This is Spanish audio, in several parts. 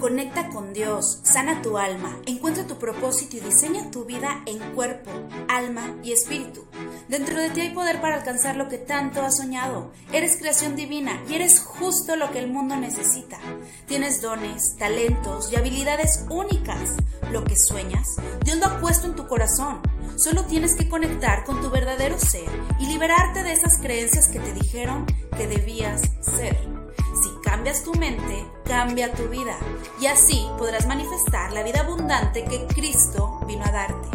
Conecta con Dios, sana tu alma, encuentra tu propósito y diseña tu vida en cuerpo, alma y espíritu. Dentro de ti hay poder para alcanzar lo que tanto has soñado. Eres creación divina y eres justo lo que el mundo necesita. Tienes dones, talentos y habilidades únicas. Lo que sueñas, Dios lo ha puesto en tu corazón. Solo tienes que conectar con tu verdadero ser y liberarte de esas creencias que te dijeron que debías ser. Cambias tu mente, cambia tu vida y así podrás manifestar la vida abundante que Cristo vino a darte.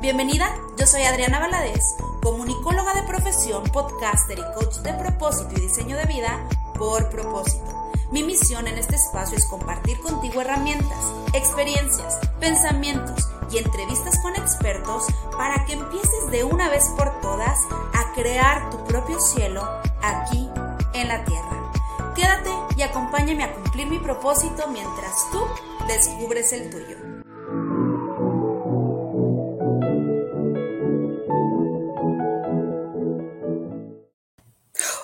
Bienvenida, yo soy Adriana Valadez, comunicóloga de profesión, podcaster y coach de propósito y diseño de vida por propósito. Mi misión en este espacio es compartir contigo herramientas, experiencias, pensamientos y entrevistas con expertos para que empieces de una vez por todas a crear tu propio cielo aquí en la tierra. Quédate y acompáñame a cumplir mi propósito mientras tú descubres el tuyo.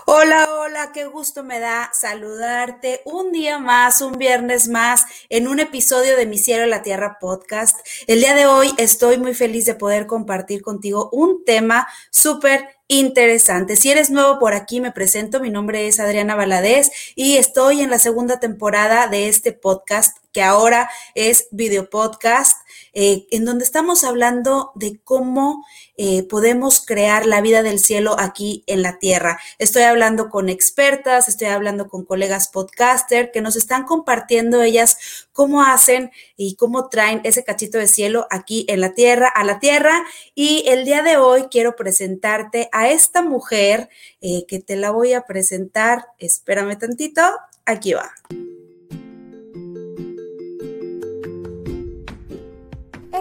Hola, hola, qué gusto me da saludarte un día más, un viernes más, en un episodio de Mi Cielo la Tierra podcast. El día de hoy estoy muy feliz de poder compartir contigo un tema súper interesante. Si eres nuevo por aquí, me presento. Mi nombre es Adriana Valadez y estoy en la segunda temporada de este podcast que ahora es video podcast. Eh, en donde estamos hablando de cómo eh, podemos crear la vida del cielo aquí en la tierra. Estoy hablando con expertas, estoy hablando con colegas podcaster que nos están compartiendo ellas cómo hacen y cómo traen ese cachito de cielo aquí en la tierra, a la tierra. Y el día de hoy quiero presentarte a esta mujer eh, que te la voy a presentar. Espérame tantito, aquí va.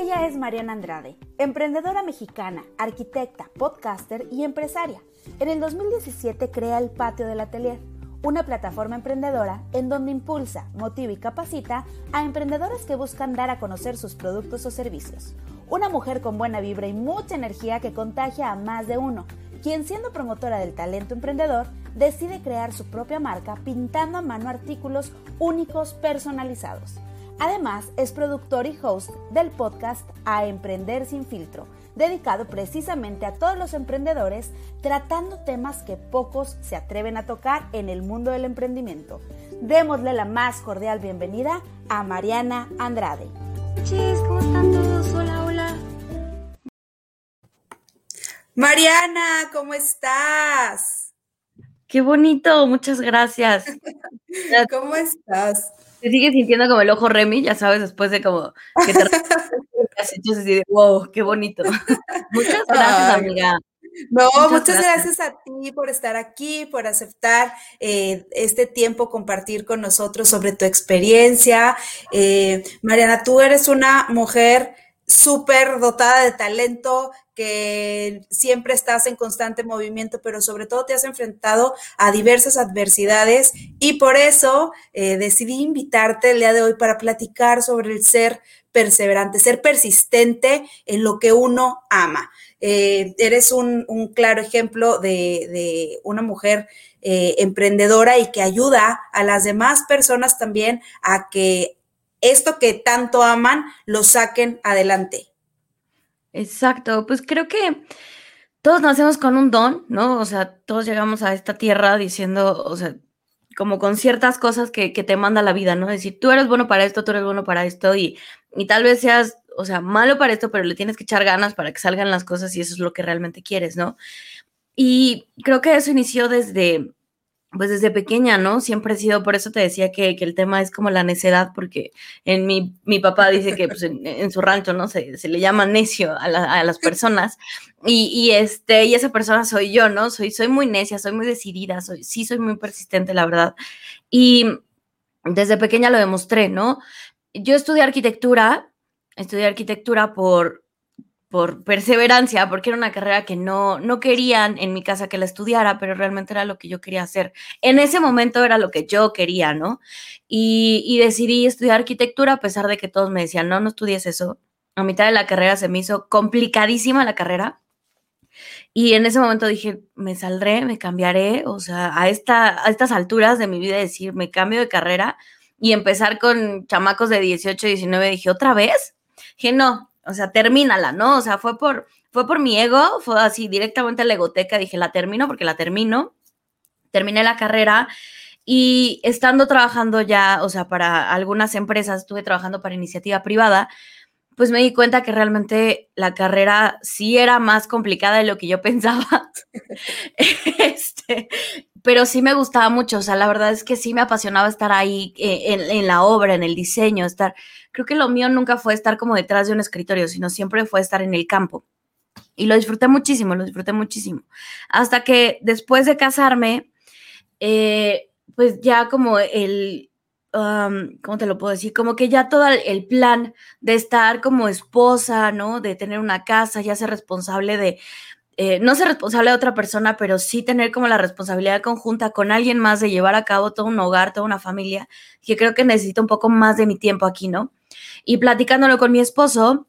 Ella es Mariana Andrade, emprendedora mexicana, arquitecta, podcaster y empresaria. En el 2017 crea el Patio del Atelier, una plataforma emprendedora en donde impulsa, motiva y capacita a emprendedores que buscan dar a conocer sus productos o servicios. Una mujer con buena vibra y mucha energía que contagia a más de uno, quien siendo promotora del talento emprendedor, decide crear su propia marca pintando a mano artículos únicos personalizados. Además, es productor y host del podcast A Emprender sin filtro, dedicado precisamente a todos los emprendedores, tratando temas que pocos se atreven a tocar en el mundo del emprendimiento. Démosle la más cordial bienvenida a Mariana Andrade. Chis, ¿cómo están todos? Hola, hola. Mariana, ¿cómo estás? Qué bonito, muchas gracias. ¿Cómo estás? Te sigues sintiendo como el ojo Remy, ya sabes, después de como que te has hecho así de wow, qué bonito. Muchas gracias, amiga. No, muchas, gracias. a ti por estar aquí, por aceptar eh, este tiempo, compartir con nosotros sobre tu experiencia. Eh, Mariana, tú eres una mujer súper dotada de talento, que siempre estás en constante movimiento, pero sobre todo te has enfrentado a diversas adversidades y por eso eh, decidí invitarte el día de hoy para platicar sobre el ser perseverante, ser persistente en lo que uno ama. Eh, eres un, claro ejemplo de, una mujer eh, emprendedora y que ayuda a las demás personas también a que esto que tanto aman lo saquen adelante. Exacto, pues creo que todos nacemos con un don, ¿no? O sea, todos llegamos a esta tierra diciendo, o sea, como con ciertas cosas que, te manda la vida, ¿no? Es decir, tú eres bueno para esto, tú eres bueno para esto y, y tal vez seas, o sea, malo para esto, pero le tienes que echar ganas para que salgan las cosas y eso es lo que realmente quieres, ¿no? Y creo que eso inició desde, pues desde pequeña, ¿no? Siempre he sido, por eso te decía que, el tema es como la necedad, porque en mi, mi papá dice que pues, en, su rancho, ¿no? Se, se le llama necio a, a las personas y, y, este, y esa persona soy yo, ¿no? Soy, soy muy necia, soy muy decidida, soy, sí soy muy persistente, la verdad. Y desde pequeña lo demostré, ¿no? Yo estudié arquitectura, estudié arquitectura por, por perseverancia, porque era una carrera que no, no querían en mi casa que la estudiara, pero realmente era lo que yo quería hacer. En ese momento era lo que yo quería, ¿no? Y, decidí estudiar arquitectura a pesar de que todos me decían, no, no estudies eso. A mitad de la carrera se me hizo complicadísima la carrera. Y en ese momento dije, me saldré, me cambiaré, o sea, a, esta, a estas alturas de mi vida decir, me cambio de carrera, y empezar con chamacos de 18, 19, dije, ¿otra vez? Dije, no, o sea, termínala, ¿no? O sea, fue por, fue por mi ego, fue así directamente a la egoteca, dije, la termino porque la termino. Terminé la carrera y estando trabajando ya, o sea, para algunas empresas, estuve trabajando para iniciativa privada, pues me di cuenta que realmente la carrera sí era más complicada de lo que yo pensaba. este, pero sí me gustaba mucho, o sea, la verdad es que sí me apasionaba estar ahí eh, en, la obra, en el diseño, estar, creo que lo mío nunca fue estar como detrás de un escritorio, sino siempre fue estar en el campo. Y lo disfruté muchísimo, lo disfruté muchísimo. Hasta que después de casarme, eh, pues ya como el, ¿cómo te lo puedo decir? Como que ya todo el plan de estar como esposa, ¿no? De tener una casa, ya ser responsable de, eh, no ser responsable de otra persona, pero sí tener como la responsabilidad conjunta con alguien más de llevar a cabo todo un hogar, toda una familia, que creo que necesito un poco más de mi tiempo aquí, ¿no? Y platicándolo con mi esposo,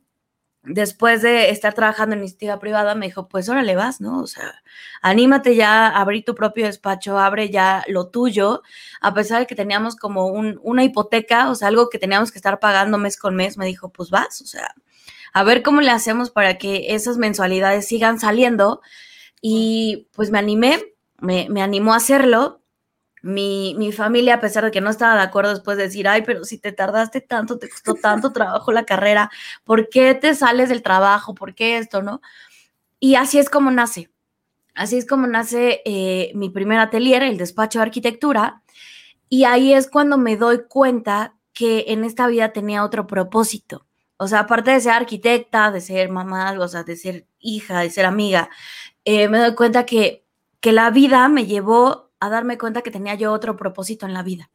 después de estar trabajando en iniciativa privada, me dijo, pues órale vas, ¿no? O sea, anímate ya a abrir tu propio despacho, abre ya lo tuyo, a pesar de que teníamos como una hipoteca, o sea, algo que teníamos que estar pagando mes con mes, me dijo, pues vas, o sea, a ver cómo le hacemos para que esas mensualidades sigan saliendo. Y pues me animé, me, me animó a hacerlo mi, mi, familia, a pesar de que no estaba de acuerdo después de decir, ay, pero si te tardaste tanto, te costó tanto trabajo la carrera, ¿por qué te sales del trabajo? ¿Por qué esto, no? Y así es como nace. Así es como nace eh, mi primer atelier, el despacho de arquitectura. Y ahí es cuando me doy cuenta que en esta vida tenía otro propósito. O sea, aparte de ser arquitecta, de ser mamá, o sea, de ser hija, de ser amiga, eh, me doy cuenta que, que la vida me llevó a darme cuenta que tenía yo otro propósito en la vida.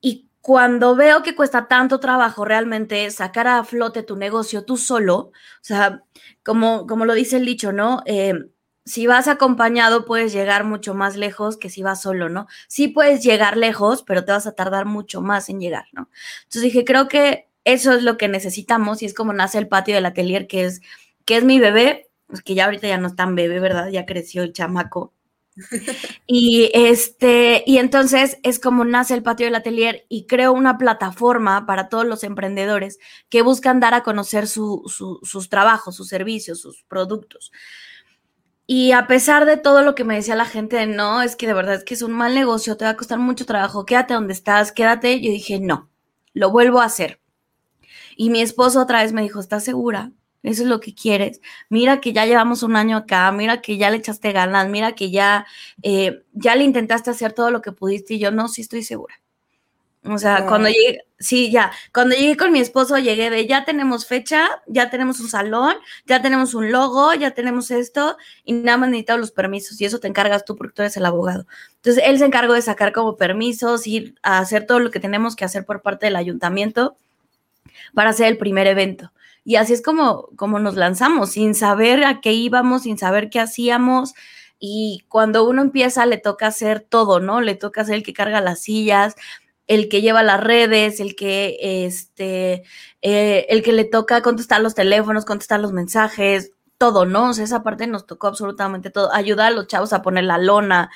Y cuando veo que cuesta tanto trabajo realmente sacar a flote tu negocio tú solo, o sea, como, como lo dice el dicho, ¿no? Eh, si vas acompañado puedes llegar mucho más lejos que si vas solo, ¿no? Sí puedes llegar lejos, pero te vas a tardar mucho más en llegar, ¿no? Entonces dije, creo que eso es lo que necesitamos y es como nace el patio del atelier, que es, que es mi bebé, que ya ahorita ya no es tan bebé, ¿verdad? Ya creció el chamaco. y este, y entonces es como nace el patio del atelier y creo una plataforma para todos los emprendedores que buscan dar a conocer sus trabajos, sus servicios, sus productos. Y a pesar de todo lo que me decía la gente, no, es que de verdad es que es un mal negocio, te va a costar mucho trabajo, quédate donde estás, quédate. Yo dije, no, lo vuelvo a hacer. Y mi esposo otra vez me dijo, ¿estás segura? Eso es lo que quieres. Mira que ya llevamos un año acá, mira que ya le echaste ganas, mira que ya, eh, ya le intentaste hacer todo lo que pudiste y yo no, sí estoy segura. O sea, cuando llegué, sí, ya, cuando llegué con mi esposo llegué de ya tenemos fecha, ya tenemos un salón, ya tenemos un logo, ya tenemos esto y nada más necesitamos los permisos y eso te encargas tú porque tú eres el abogado. Entonces, él se encargó de sacar como permisos, ir a hacer todo lo que tenemos que hacer por parte del ayuntamiento para hacer el primer evento. Y así es como, como nos lanzamos, sin saber a qué íbamos, sin saber qué hacíamos. Y cuando uno empieza, le toca hacer todo, ¿no? Le toca ser el que carga las sillas, el que lleva las redes, el que, este, eh, el que le toca contestar los teléfonos, contestar los mensajes, todo, ¿no? O sea, esa parte nos tocó absolutamente todo. Ayudar a los chavos a poner la lona,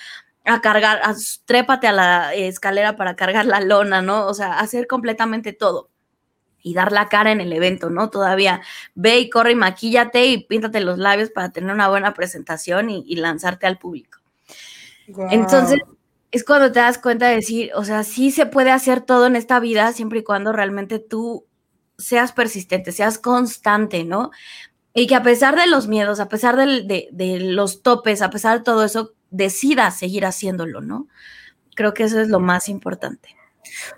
a cargar, a, trépate a la escalera para cargar la lona, ¿no? O sea, hacer completamente todo y dar la cara en el evento, ¿no? Todavía ve y corre y maquíllate y píntate los labios para tener una buena presentación y, lanzarte al público. Entonces, es cuando te das cuenta de decir, o sea, sí se puede hacer todo en esta vida siempre y cuando realmente tú seas persistente, seas constante, ¿no? Y que a pesar de los miedos, a pesar de, de los topes, a pesar de todo eso, decidas seguir haciéndolo, ¿no? Creo que eso es lo más importante.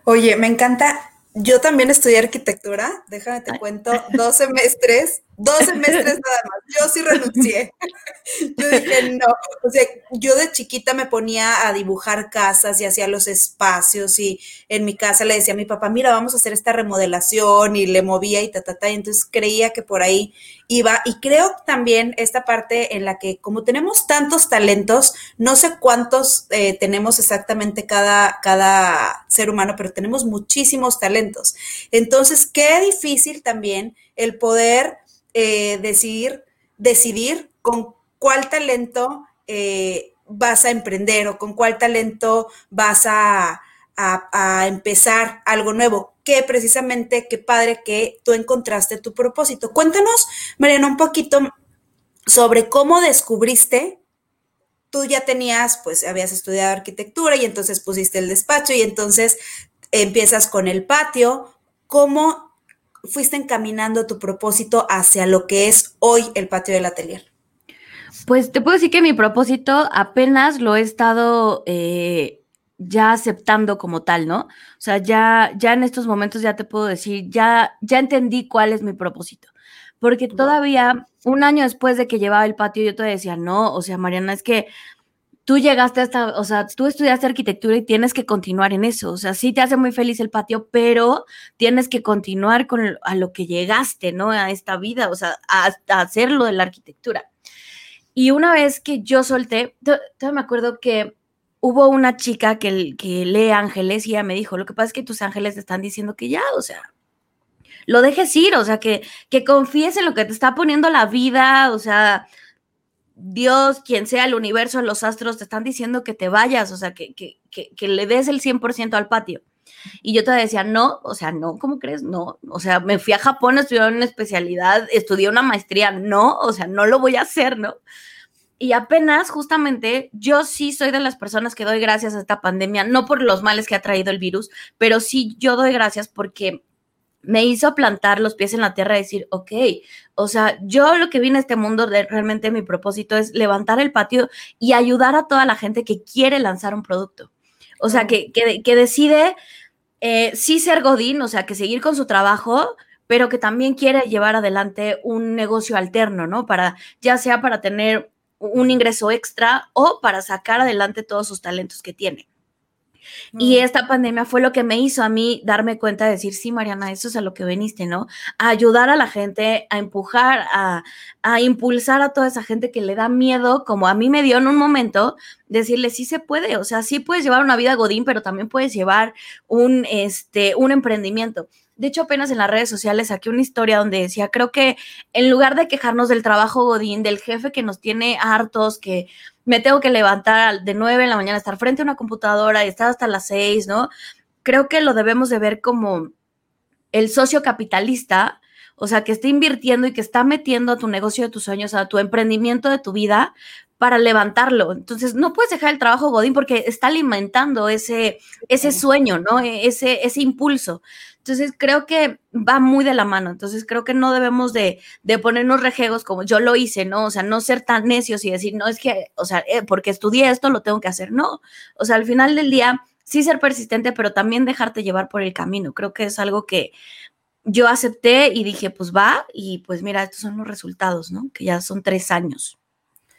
Oye, me encanta yo también estudié arquitectura, déjame te cuento, dos semestres, dos semestres nada más. Yo sí renuncié. Yo dije, no. O sea, yo de chiquita me ponía a dibujar casas y hacía los espacios y en mi casa le decía a mi papá, mira, vamos a hacer esta remodelación y le movía y ta, ta, ta. Y entonces creía que por ahí iba. Y creo también esta parte en la que como tenemos tantos talentos, no sé cuántos eh, tenemos exactamente cada, cada ser humano, pero tenemos muchísimos talentos. Entonces, qué difícil también el poder eh, decidir, decidir con cuál talento eh, vas a emprender o con cuál talento vas a, empezar algo nuevo, que precisamente, qué padre que tú encontraste tu propósito. Cuéntanos, Mariana, un poquito sobre cómo descubriste, tú ya tenías, pues habías estudiado arquitectura y entonces pusiste el despacho y entonces empiezas con el patio, ¿cómo fuiste encaminando tu propósito hacia lo que es hoy el patio del atelier? Pues te puedo decir que mi propósito apenas lo he estado eh, ya aceptando como tal, ¿no? O sea, ya, ya en estos momentos ya te puedo decir, ya, ya entendí cuál es mi propósito. Porque todavía un año después de que llevaba el patio, yo te decía, no, o sea, Mariana, es que tú llegaste hasta, o sea, tú estudiaste arquitectura y tienes que continuar en eso. O sea, sí te hace muy feliz el patio, pero tienes que continuar con a lo que llegaste, ¿no? A esta vida, o sea, a, a hacer de la arquitectura. Y una vez que yo solté, todavía me acuerdo que hubo una chica que, que lee ángeles y ella me dijo, lo que pasa es que tus ángeles te están diciendo que ya, o sea, lo dejes ir, o sea, que, que confíes en lo que te está poniendo la vida, o sea, Dios, quien sea el universo, los astros, te están diciendo que te vayas, o sea, que, que, que, le des el 100% al patio. Y yo te decía, no, o sea, no, ¿cómo crees? No, o sea, me fui a Japón a una especialidad, estudié una maestría, no, o sea, no lo voy a hacer, ¿no? Y apenas, justamente, yo sí soy de las personas que doy gracias a esta pandemia, no por los males que ha traído el virus, pero sí yo doy gracias porque me hizo plantar los pies en la tierra y decir, ok, o sea, yo lo que vine a este mundo, de, realmente mi propósito es levantar el patio y ayudar a toda la gente que quiere lanzar un producto. O sea, que, que, decide eh, sí ser Godín, o sea, que seguir con su trabajo, pero que también quiere llevar adelante un negocio alterno, ¿no? Para, ya sea para tener un ingreso extra o para sacar adelante todos sus talentos que tiene. Y esta pandemia fue lo que me hizo a mí darme cuenta de decir, sí, Mariana, eso es a lo que veniste, ¿no? A ayudar a la gente, a empujar, a, a impulsar a toda esa gente que le da miedo, como a mí me dio en un momento, decirle, sí se puede, o sea, sí puedes llevar una vida godín, pero también puedes llevar un, este, un emprendimiento. De hecho, apenas en las redes sociales saqué una historia donde decía, creo que en lugar de quejarnos del trabajo godín, del jefe que nos tiene hartos, que me tengo que levantar de 9 en la mañana, estar frente a una computadora y estar hasta las 6, ¿no? Creo que lo debemos de ver como el socio capitalista, o sea, que está invirtiendo y que está metiendo a tu negocio de tus sueños, a tu emprendimiento de tu vida para levantarlo. Entonces, no puedes dejar el trabajo Godín porque está alimentando ese, ese sueño, ¿no? E, ese, ese impulso. Entonces creo que va muy de la mano. Entonces creo que no debemos de, de, ponernos rejegos como yo lo hice, ¿no? O sea, no ser tan necios y decir, no, es que, o sea, eh, porque estudié esto, lo tengo que hacer. No, o sea, al final del día, sí ser persistente, pero también dejarte llevar por el camino. Creo que es algo que yo acepté y dije, pues va, y pues mira, estos son los resultados, ¿no? Que ya son tres años.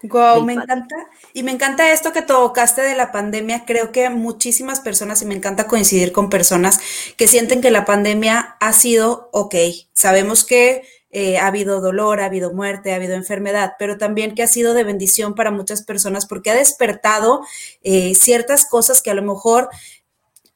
Wow, me encanta. Y me encanta esto que tocaste de la pandemia. Creo que muchísimas personas, y me encanta coincidir con personas que sienten que la pandemia ha sido ok. Sabemos que eh, ha habido dolor, ha habido muerte, ha habido enfermedad, pero también que ha sido de bendición para muchas personas porque ha despertado eh, ciertas cosas que a lo mejor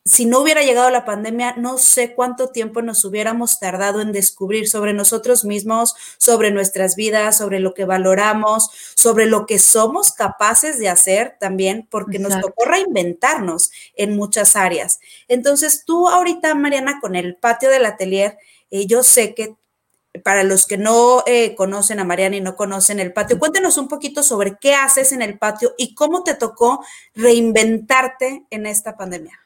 si no hubiera llegado la pandemia, no sé cuánto tiempo nos hubiéramos tardado en descubrir sobre nosotros mismos, sobre nuestras vidas, sobre lo que valoramos, sobre lo que somos capaces de hacer también, porque nos tocó reinventarnos en muchas áreas. Entonces, tú ahorita, Mariana, con el patio del atelier, eh, yo sé que para los que no eh, conocen a Mariana y no conocen el patio, cuéntenos un poquito sobre qué haces en el patio y cómo te tocó reinventarte en esta pandemia.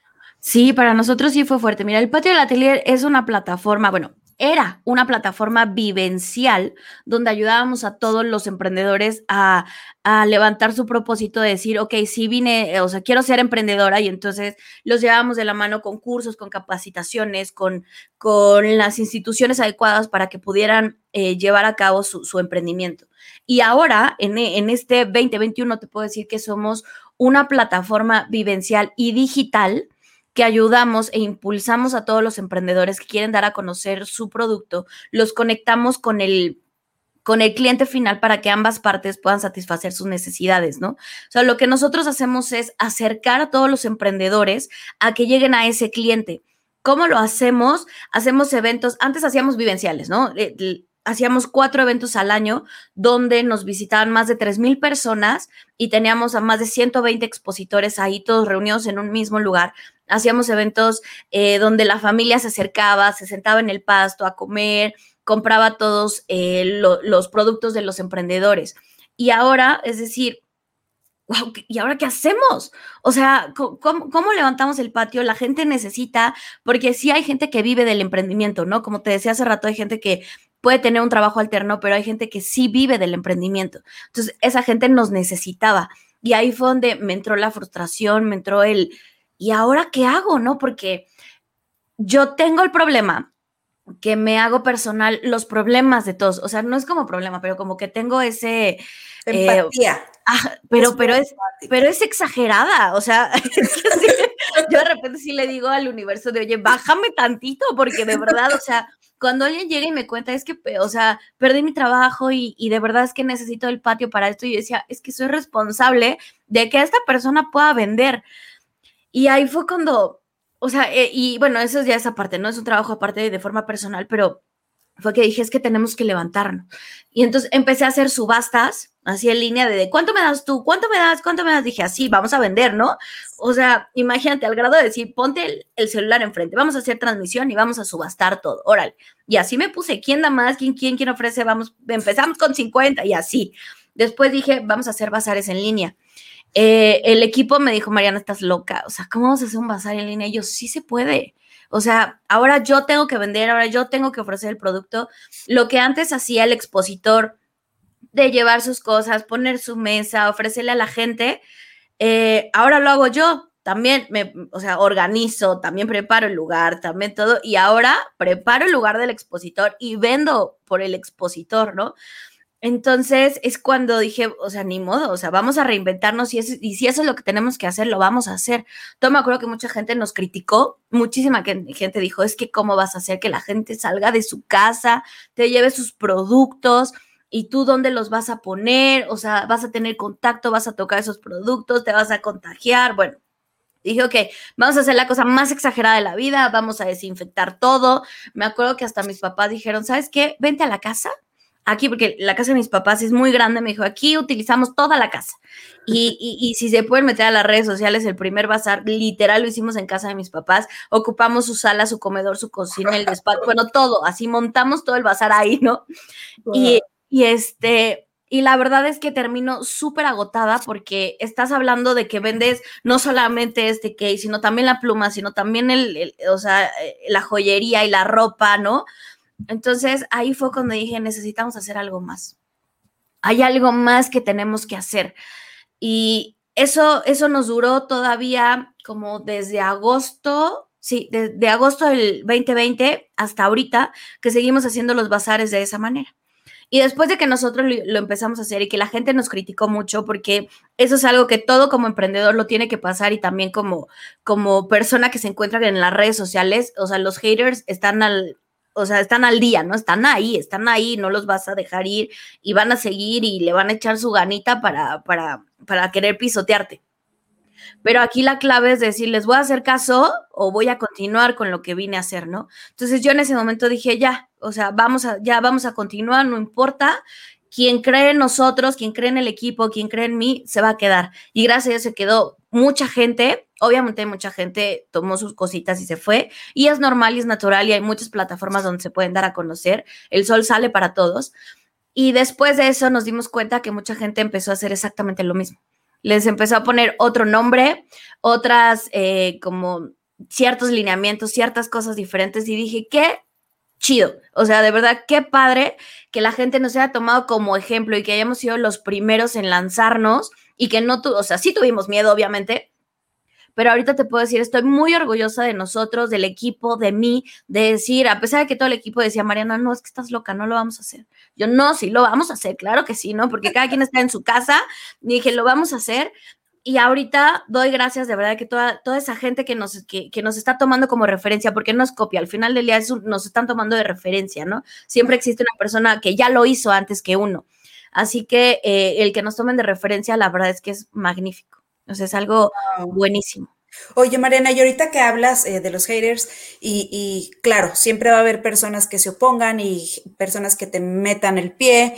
Sí, para nosotros sí fue fuerte. Mira, el patio del atelier es una plataforma, bueno, era una plataforma vivencial donde ayudábamos a todos los emprendedores a, levantar su propósito de decir, ok, sí vine, o sea, quiero ser emprendedora y entonces los llevábamos de la mano con cursos, con capacitaciones, con, con las instituciones adecuadas para que pudieran eh, llevar a cabo su, su emprendimiento. Y ahora, en, en este 2021, te puedo decir que somos una plataforma vivencial y digital que ayudamos e impulsamos a todos los emprendedores que quieren dar a conocer su producto, los conectamos con el con el cliente final para que ambas partes puedan satisfacer sus necesidades, ¿no? O sea, lo que nosotros hacemos es acercar a todos los emprendedores a que lleguen a ese cliente. ¿Cómo lo hacemos? Hacemos eventos, antes hacíamos vivenciales, ¿no? hacíamos cuatro eventos al año donde nos visitaban más de 3.000 personas y teníamos a más de 120 expositores ahí todos reunidos en un mismo lugar hacíamos eventos eh, donde la familia se acercaba, se sentaba en el pasto a comer, compraba todos eh, los productos de los emprendedores. Y ahora, es decir, ¿y ahora qué hacemos? O sea, ¿cómo, levantamos el patio? La gente necesita, porque sí hay gente que vive del emprendimiento, ¿no? Como te decía hace rato, hay gente que puede tener un trabajo alterno, pero hay gente que sí vive del emprendimiento. Entonces, esa gente nos necesitaba. Y ahí fue donde me entró la frustración, me entró el, ¿y ahora qué hago? ¿No? Porque yo tengo el problema que me hago personal los problemas de todos. O sea, no es como problema, pero como que tengo ese... Eh, Empatía. pero, pero, es, pero es exagerada. O sea, yo de repente sí le digo al universo de, oye, bájame tantito, porque de verdad, o sea, cuando alguien llega y me cuenta, es que, o sea, perdí mi trabajo y, y, de verdad es que necesito el patio para esto, y yo decía, es que soy responsable de que esta persona pueda vender. Y ahí fue cuando o sea, eh, y bueno, eso ya es aparte, ¿no? Es un trabajo aparte de forma personal, pero fue que dije, es que tenemos que levantarnos. Y entonces empecé a hacer subastas, así en línea de, ¿cuánto me das tú? ¿Cuánto me das? ¿Cuánto me das? Dije, así, vamos a vender, ¿no? O sea, imagínate, al grado de decir, ponte el, celular enfrente, vamos a hacer transmisión y vamos a subastar todo, órale. Y así me puse, ¿quién da más? ¿Quién, quién, quién ofrece? Vamos, empezamos con 50 y así. Después dije, vamos a hacer bazares en línea. Eh, el equipo me dijo, Mariana, estás loca, o sea, ¿cómo vamos a hacer un bazar en línea? Y yo, sí se puede. O sea, ahora yo tengo que vender, ahora yo tengo que ofrecer el producto. Lo que antes hacía el expositor de llevar sus cosas, poner su mesa, ofrecerle a la gente, eh, ahora lo hago yo. También me, o sea, organizo, también preparo el lugar, también todo. Y ahora preparo el lugar del expositor y vendo por el expositor, ¿no? Entonces es cuando dije, o sea, ni modo, o sea, vamos a reinventarnos y, y si eso es lo que tenemos que hacer, lo vamos a hacer. Yo me acuerdo que mucha gente nos criticó, muchísima gente dijo, es que cómo vas a hacer que la gente salga de su casa, te lleve sus productos y tú dónde los vas a poner, o sea, vas a tener contacto, vas a tocar esos productos, te vas a contagiar, bueno. Dije, ok, vamos a hacer la cosa más exagerada de la vida, vamos a desinfectar todo. Me acuerdo que hasta mis papás dijeron, ¿sabes qué? Vente a la casa aquí, porque la casa de mis papás es muy grande, me dijo, aquí utilizamos toda la casa. Y, y, si se pueden meter a las redes sociales, el primer bazar, literal lo hicimos en casa de mis papás, ocupamos su sala, su comedor, su cocina, el despacho, bueno, todo, así montamos todo el bazar ahí, ¿no? Y, y este, y la verdad es que termino súper agotada porque estás hablando de que vendes no solamente este case, sino también la pluma, sino también el, o sea, eh, la joyería y la ropa, ¿no? Entonces ahí fue cuando dije, necesitamos hacer algo más. Hay algo más que tenemos que hacer. Y eso, eso nos duró todavía como desde agosto, sí, desde agosto del 2020 hasta ahorita, que seguimos haciendo los bazares de esa manera. Y después de que nosotros lo, empezamos a hacer y que la gente nos criticó mucho, porque eso es algo que todo como emprendedor lo tiene que pasar y también como, como persona que se encuentra en las redes sociales, o sea, los haters están al, o sea, están al día, ¿no? Están ahí, están ahí, no los vas a dejar ir y van a seguir y le van a echar su ganita para, para, para querer pisotearte. Pero aquí la clave es decir, ¿les voy a hacer caso o voy a continuar con lo que vine a hacer, no? Entonces yo en ese momento dije, ya, o sea, vamos a, ya vamos a continuar, no importa. Quien cree en nosotros, quien cree en el equipo, quien cree en mí, se va a quedar. Y gracias a Dios se quedó mucha gente Obviamente mucha gente tomó sus cositas y se fue y es normal y es natural y hay muchas plataformas donde se pueden dar a conocer. El sol sale para todos. Y después de eso nos dimos cuenta que mucha gente empezó a hacer exactamente lo mismo. Les empezó a poner otro nombre, otras eh, como ciertos lineamientos, ciertas cosas diferentes y dije, qué chido. O sea, de verdad, qué padre que la gente nos haya tomado como ejemplo y que hayamos sido los primeros en lanzarnos y que no, tu o sea, sí tuvimos miedo, obviamente, pero ahorita te puedo decir, estoy muy orgullosa de nosotros, del equipo, de mí, de decir, a pesar de que todo el equipo decía, Mariana, no, es que estás loca, no lo vamos a hacer. Yo, no, sí, lo vamos a hacer, claro que sí, ¿no? Porque cada quien está en su casa, y dije, lo vamos a hacer. Y ahorita doy gracias de verdad que toda, esa gente que nos, que, nos está tomando como referencia, porque no es copia, al final del día nos están tomando de referencia, ¿no? Siempre existe una persona que ya lo hizo antes que uno. Así que eh, el que nos tomen de referencia, la verdad es que es magnífico. O sea, es algo buenísimo. Oye, Mariana, y ahorita que hablas eh, de los haters, y, y, claro, siempre va a haber personas que se opongan y personas que te metan el pie,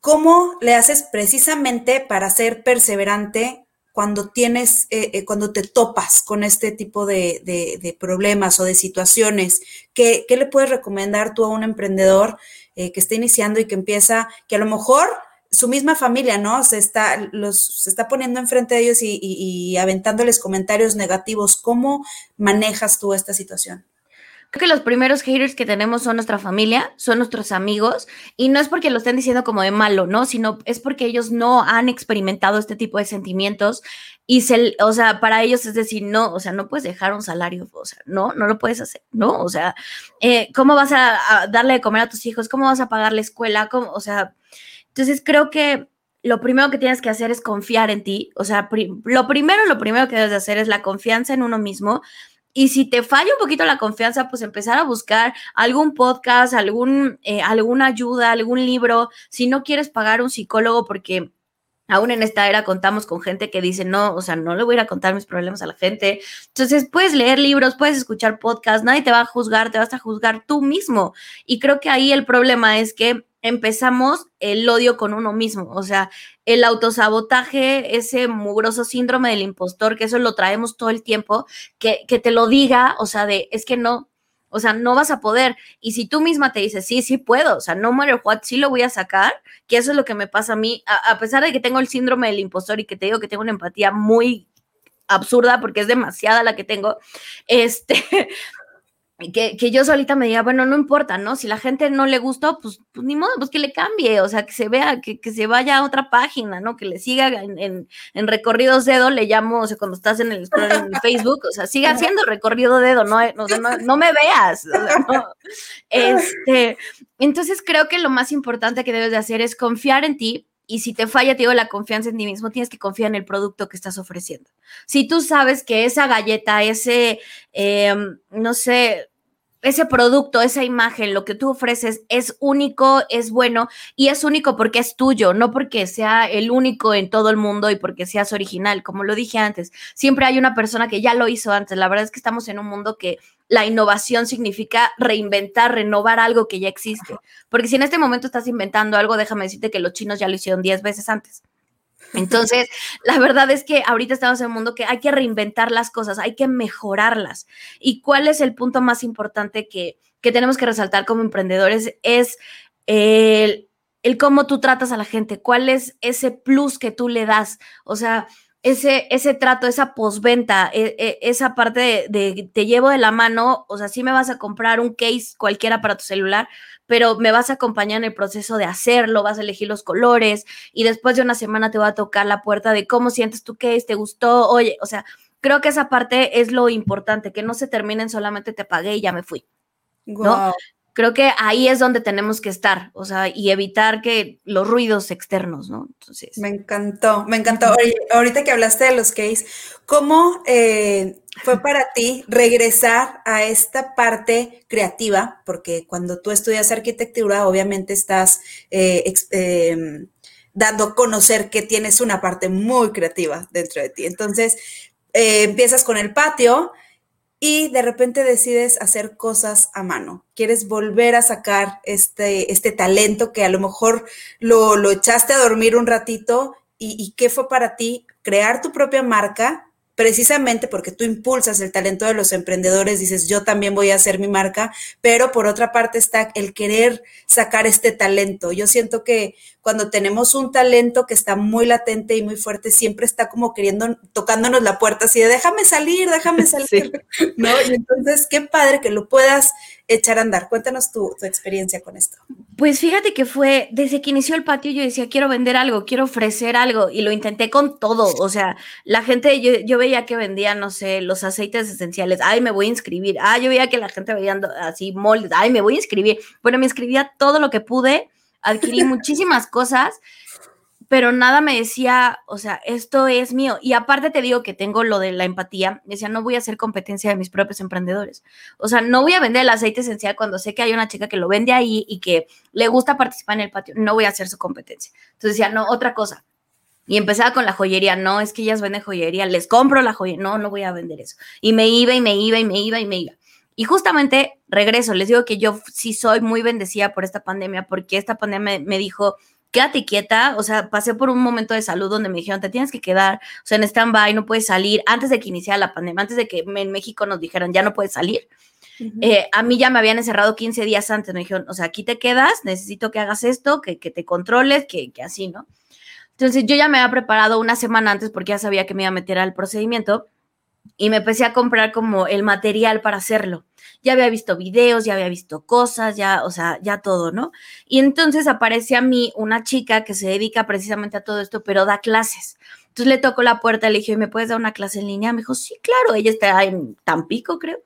¿cómo le haces precisamente para ser perseverante cuando tienes, eh, eh, cuando te topas con este tipo de, de, problemas o de situaciones? ¿Qué, ¿Qué, le puedes recomendar tú a un emprendedor que está iniciando y que empieza, que a lo mejor su misma familia, ¿no? Se está, los, se está poniendo enfrente de ellos y, y aventándoles comentarios negativos. ¿Cómo manejas tú esta situación? Creo que los primeros haters que tenemos son nuestra familia, son nuestros amigos, y no es porque lo estén diciendo como de malo, ¿no? Sino es porque ellos no han experimentado este tipo de sentimientos y se, o sea, para ellos es decir, no, o sea, no puedes dejar un salario, o sea, no, no lo puedes hacer, ¿no? O sea, eh, ¿cómo vas a, darle de comer a tus hijos? ¿Cómo vas a pagar la escuela? ¿Cómo? O sea, entonces creo que lo primero que tienes que hacer es confiar en ti, o sea, lo primero, lo primero que debes de hacer es la confianza en uno mismo y si te falla un poquito la confianza, pues empezar a buscar algún podcast, algún, eh, alguna ayuda, algún libro. Si no quieres pagar un psicólogo, porque aún en esta era contamos con gente que dice, no, o sea, no le voy a ir a contar mis problemas a la gente. Entonces, puedes leer libros, puedes escuchar podcasts, nadie te va a juzgar, te vas a juzgar tú mismo. Y creo que ahí el problema es que empezamos el odio con uno mismo, o sea, el autosabotaje, ese mugroso síndrome del impostor, que eso lo traemos todo el tiempo, que, que te lo diga, o sea, de, es que no, o sea, no vas a poder. Y si tú misma te dices, sí, sí puedo, o sea, no matter what, sí lo voy a sacar, que eso es lo que me pasa a mí, a, a pesar de que tengo el síndrome del impostor y que te digo que tengo una empatía muy absurda porque es demasiada la que tengo, este, que, que, yo solita me diga, bueno, no importa, ¿no? Si la gente no le gustó, pues, pues ni modo, pues que le cambie, o sea, que se vea, que, que se vaya a otra página, ¿no? Que le siga en, en, en recorridos dedo, le llamo, o sea, cuando estás en el, en Facebook, o sea, siga haciendo recorrido dedo, no, no, no, no me veas. no. Este, entonces creo que lo más importante que debes de hacer es confiar en ti, y si te falla, te digo, la confianza en ti mismo, tienes que confiar en el producto que estás ofreciendo. Si tú sabes que esa galleta, ese, eh, no sé, ese producto, esa imagen, lo que tú ofreces es único, es bueno y es único porque es tuyo, no porque sea el único en todo el mundo y porque seas original. Como lo dije antes, siempre hay una persona que ya lo hizo antes. La verdad es que estamos en un mundo que la innovación significa reinventar, renovar algo que ya existe. Porque si en este momento estás inventando algo, déjame decirte que los chinos ya lo hicieron 10 veces antes. Entonces, la verdad es que ahorita estamos en un mundo que hay que reinventar las cosas, hay que mejorarlas. ¿Y cuál es el punto más importante que, que tenemos que resaltar como emprendedores? Es el, el cómo tú tratas a la gente, cuál es ese plus que tú le das. O sea, ese, ese trato, esa posventa, e, e, esa parte de, te llevo de la mano, o sea, sí me vas a comprar un case cualquiera para tu celular, pero me vas a acompañar en el proceso de hacerlo, vas a elegir los colores y después de una semana te va a tocar la puerta de cómo sientes tu case, te gustó, oye, o sea, creo que esa parte es lo importante, que no se terminen solamente te pagué y ya me fui. ¿no? Creo que ahí es donde tenemos que estar, o sea, y evitar que los ruidos externos, ¿no? Entonces. Me encantó, me encantó. Ahorita que hablaste de los case, ¿cómo eh, fue para ti regresar a esta parte creativa? Porque cuando tú estudias arquitectura, obviamente estás eh, em, dando a conocer que tienes una parte muy creativa dentro de ti. Entonces, eh, empiezas con el patio y de repente decides hacer cosas a mano. Quieres volver a sacar este, este talento que a lo mejor lo, lo echaste a dormir un ratito y, y qué fue para ti crear tu propia marca precisamente porque tú impulsas el talento de los emprendedores, dices, yo también voy a hacer mi marca, pero por otra parte está el querer sacar este talento. Yo siento que cuando tenemos un talento que está muy latente y muy fuerte, siempre está como queriendo, tocándonos la puerta así de déjame salir, déjame salir, ¿no? Y entonces, qué padre que lo puedas echar a andar. Cuéntanos tu, tu, experiencia con esto. Pues fíjate que fue desde que inició el patio, yo decía, quiero vender algo, quiero ofrecer algo, y lo intenté con todo. O sea, la gente, yo, yo veía que vendía, no sé, los aceites esenciales, ay, me voy a inscribir. Ah, yo veía que la gente veía así moldes, ay, me voy a inscribir. Bueno, me inscribía todo lo que pude, adquirí muchísimas cosas pero nada me decía, o sea, esto es mío. Y aparte te digo que tengo lo de la empatía, decía, no voy a hacer competencia de mis propios emprendedores. O sea, no voy a vender el aceite esencial cuando sé que hay una chica que lo vende ahí y que le gusta participar en el patio, no voy a hacer su competencia. Entonces decía, no, otra cosa. Y empezaba con la joyería, no, es que ellas venden joyería, les compro la joyería, no, no voy a vender eso. Y me iba y me iba y me iba y me iba. Y justamente regreso, les digo que yo sí soy muy bendecida por esta pandemia, porque esta pandemia me, me dijo, quédate quieta, o sea, pasé por un momento de salud donde me dijeron, te tienes que quedar, o sea, en stand-by, no puedes salir, antes de que iniciara la pandemia, antes de que en México nos dijeran, ya no puedes salir. Eh, a mí ya me habían encerrado 15 días antes, me dijeron, o sea, aquí te quedas, necesito que hagas esto, que, que te controles, que, que así, ¿no? Entonces yo ya me había preparado una semana antes porque ya sabía que me iba a meter al procedimiento y me empecé a comprar como el material para hacerlo. Ya había visto videos, ya había visto cosas, ya, o sea, ya todo, ¿no? Y entonces aparece a mí una chica que se dedica precisamente a todo esto, pero da clases. Entonces le tocó la puerta, le dije, ¿me puedes dar una clase en línea? Me dijo, sí, claro, ella está en Tampico, creo.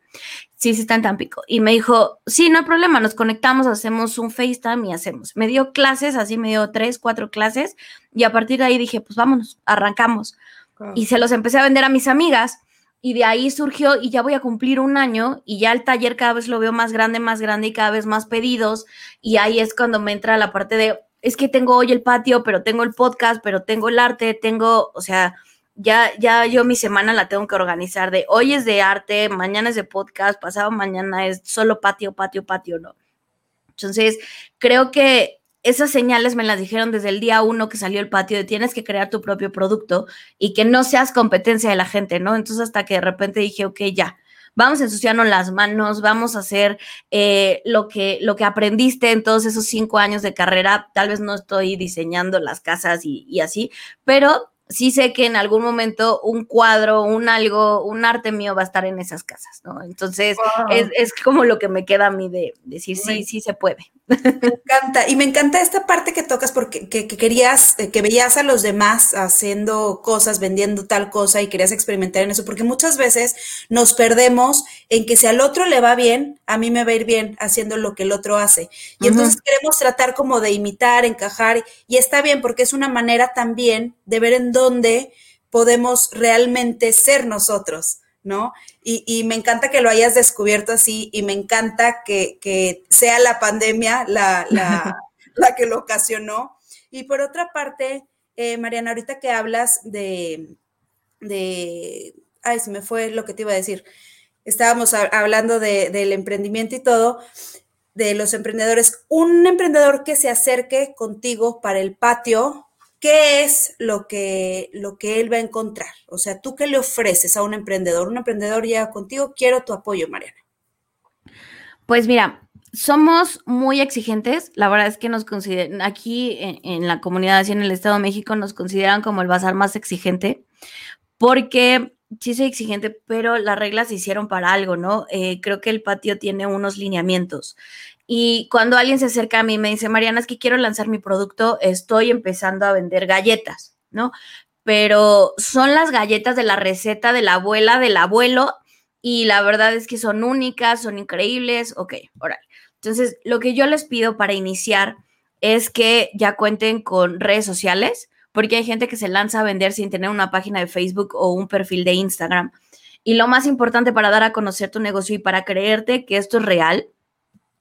Sí, sí está en Tampico. Y me dijo, sí, no hay problema, nos conectamos, hacemos un FaceTime y hacemos. Me dio clases, así me dio tres, cuatro clases, y a partir de ahí dije, pues vámonos, arrancamos. Y se los empecé a vender a mis amigas y de ahí surgió y ya voy a cumplir un año y ya el taller cada vez lo veo más grande, más grande y cada vez más pedidos y ahí es cuando me entra la parte de, es que tengo hoy el patio, pero tengo el podcast, pero tengo el arte, tengo, o sea, ya, ya yo mi semana la tengo que organizar de hoy es de arte, mañana es de podcast, pasado mañana es solo patio, patio, patio, ¿no? Entonces, creo que esas señales me las dijeron desde el día uno que salió el patio de tienes que crear tu propio producto y que no seas competencia de la gente, ¿no? Entonces hasta que de repente dije, ok, ya, vamos a ensuciarnos las manos, vamos a hacer eh, lo, que, lo que aprendiste en todos esos cinco años de carrera. Tal vez no estoy diseñando las casas y, y así, pero sí sé que en algún momento un cuadro, un algo, un arte mío va a estar en esas casas, ¿no? Entonces, es, como lo que me queda a mí de decir, sí, sí se puede. Me encanta, y me encanta esta parte que tocas porque que, querías, eh, que veías a los demás haciendo cosas, vendiendo tal cosa y querías experimentar en eso, porque muchas veces nos perdemos en que si al otro le va bien, a mí me va a ir bien haciendo lo que el otro hace. Y entonces queremos tratar como de imitar, encajar, y está bien porque es una manera también de ver en donde podemos realmente ser nosotros, ¿no? Y, me encanta que lo hayas descubierto así y me encanta que, sea la pandemia la, la, que lo ocasionó. Y por otra parte, eh, Mariana, ahorita que hablas de, de, ay, se me fue lo que te iba a decir. Estábamos hablando del emprendimiento y todo, de los emprendedores. Un emprendedor que se acerque contigo para el patio, ¿qué es lo que, lo que él va a encontrar? O sea, ¿tú qué le ofreces a un emprendedor? Un emprendedor llega contigo, quiero tu apoyo, Mariana. Pues mira, somos muy exigentes. La verdad es que nos consideran, aquí en, la comunidad, así en el Estado de México, nos consideran como el bazar más exigente, porque sí soy exigente, pero las reglas se hicieron para algo, ¿no? Eh, creo que el patio tiene unos lineamientos. Y cuando alguien se acerca a mí y me dice, Mariana, es que quiero lanzar mi producto, estoy empezando a vender galletas, ¿no? Pero son las galletas de la receta de la abuela, del abuelo, y la verdad es que son únicas, son increíbles, ok, órale. Entonces, lo que yo les pido para iniciar es que ya cuenten con redes sociales, porque hay gente que se lanza a vender sin tener una página de Facebook o un perfil de Instagram. Y lo más importante para dar a conocer tu negocio y para creerte que esto es real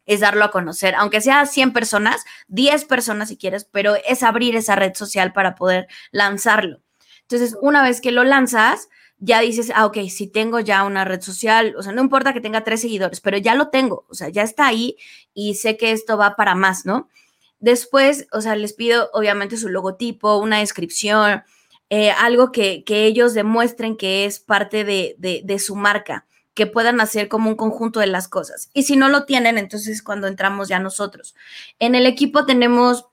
es darlo a conocer, aunque sea 100 personas, 10 personas si quieres, pero es abrir esa red social para poder lanzarlo. Entonces, una vez que lo lanzas, ya dices, ah, ok, si tengo ya una red social, o sea, no importa que tenga tres seguidores, pero ya lo tengo, o sea, ya está ahí y sé que esto va para más, ¿no? Después, o sea, les pido obviamente su logotipo, una descripción, eh, algo que, ellos demuestren que es parte de, de su marca que puedan hacer como un conjunto de las cosas. Y si no lo tienen, entonces cuando entramos ya nosotros. En el equipo tenemos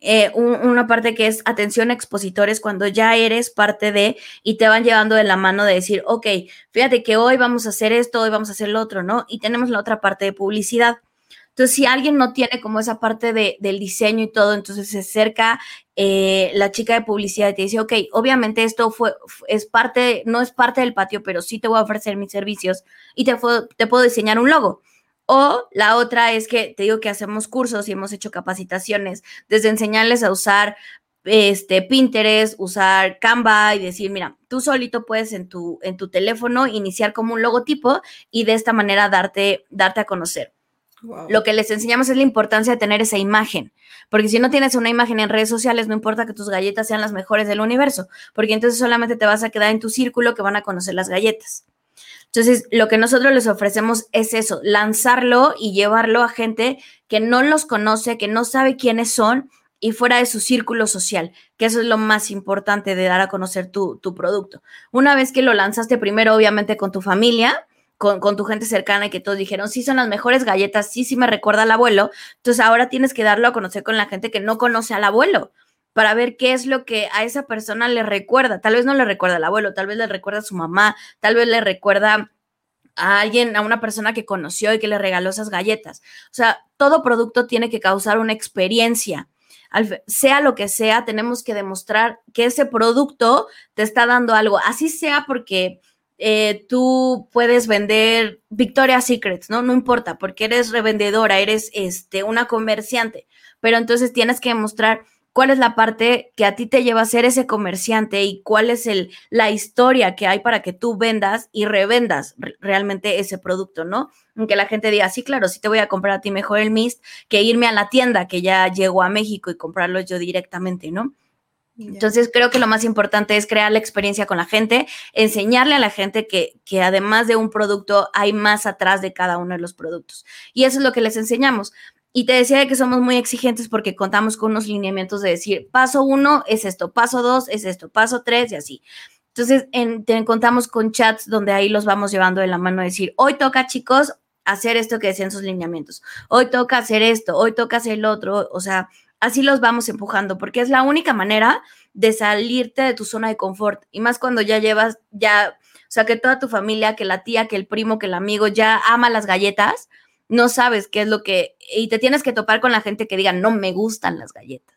eh, una parte que es atención a expositores cuando ya eres parte de y te van llevando de la mano de decir, ok, fíjate que hoy vamos a hacer esto, hoy vamos a hacer lo otro, ¿no? Y tenemos la otra parte de publicidad. Entonces, si alguien no tiene como esa parte de, del diseño y todo, entonces se acerca eh, la chica de publicidad y te dice, ok, obviamente esto fue, es parte, no es parte del patio, pero sí te voy a ofrecer mis servicios y te, te puedo diseñar un logo. O la otra es que te digo que hacemos cursos y hemos hecho capacitaciones, desde enseñarles a usar este Pinterest, usar Canva y decir, mira, tú solito puedes en tu, en tu teléfono iniciar como un logotipo y de esta manera darte, darte a conocer. Lo que les enseñamos es la importancia de tener esa imagen, porque si no tienes una imagen en redes sociales, no importa que tus galletas sean las mejores del universo, porque entonces solamente te vas a quedar en tu círculo que van a conocer las galletas. Entonces, lo que nosotros les ofrecemos es eso, lanzarlo y llevarlo a gente que no los conoce, que no sabe quiénes son y fuera de su círculo social, que eso es lo más importante de dar a conocer tu, producto. Una vez que lo lanzaste primero, obviamente con tu familia, con, con, tu gente cercana y que todos dijeron, sí, son las mejores galletas, sí, sí me recuerda al abuelo, entonces ahora tienes que darlo a conocer con la gente que no conoce al abuelo para ver qué es lo que a esa persona le recuerda. Tal vez no le recuerda al abuelo, tal vez le recuerda a su mamá, tal vez le recuerda a alguien, a una persona que conoció y que le regaló esas galletas. O sea, todo producto tiene que causar una experiencia. sea lo que sea, tenemos que demostrar que ese producto te está dando algo. Así sea porque eh, tú puedes vender Victoria's Secrets, ¿no? No importa, porque eres revendedora, eres este, una comerciante, pero entonces tienes que demostrar cuál es la parte que a ti te lleva a ser ese comerciante y cuál es el, la historia que hay para que tú vendas y revendas realmente ese producto, ¿no? Aunque la gente diga, sí, claro, sí te voy a comprar a ti mejor el Mist que irme a la tienda que ya llegó a México y comprarlo yo directamente, ¿no? Entonces creo que lo más importante es crear la experiencia con la gente, enseñarle a la gente que, que, además de un producto hay más atrás de cada uno de los productos. Y eso es lo que les enseñamos. Y te decía que somos muy exigentes porque contamos con unos lineamientos de decir, paso uno es esto, paso dos es esto, paso tres y así. Entonces, en, contamos con chats donde ahí los vamos llevando de la mano, decir, hoy toca, chicos, hacer esto que decían sus lineamientos. Hoy toca hacer esto, hoy toca hacer el otro. O sea, así los vamos empujando porque es la única manera de salirte de tu zona de confort. Y más cuando ya llevas, ya, o sea, que toda tu familia, que la tía, que el primo, que el amigo ya ama las galletas no sabes qué es lo que, y te tienes que topar con la gente que diga, no me gustan las galletas.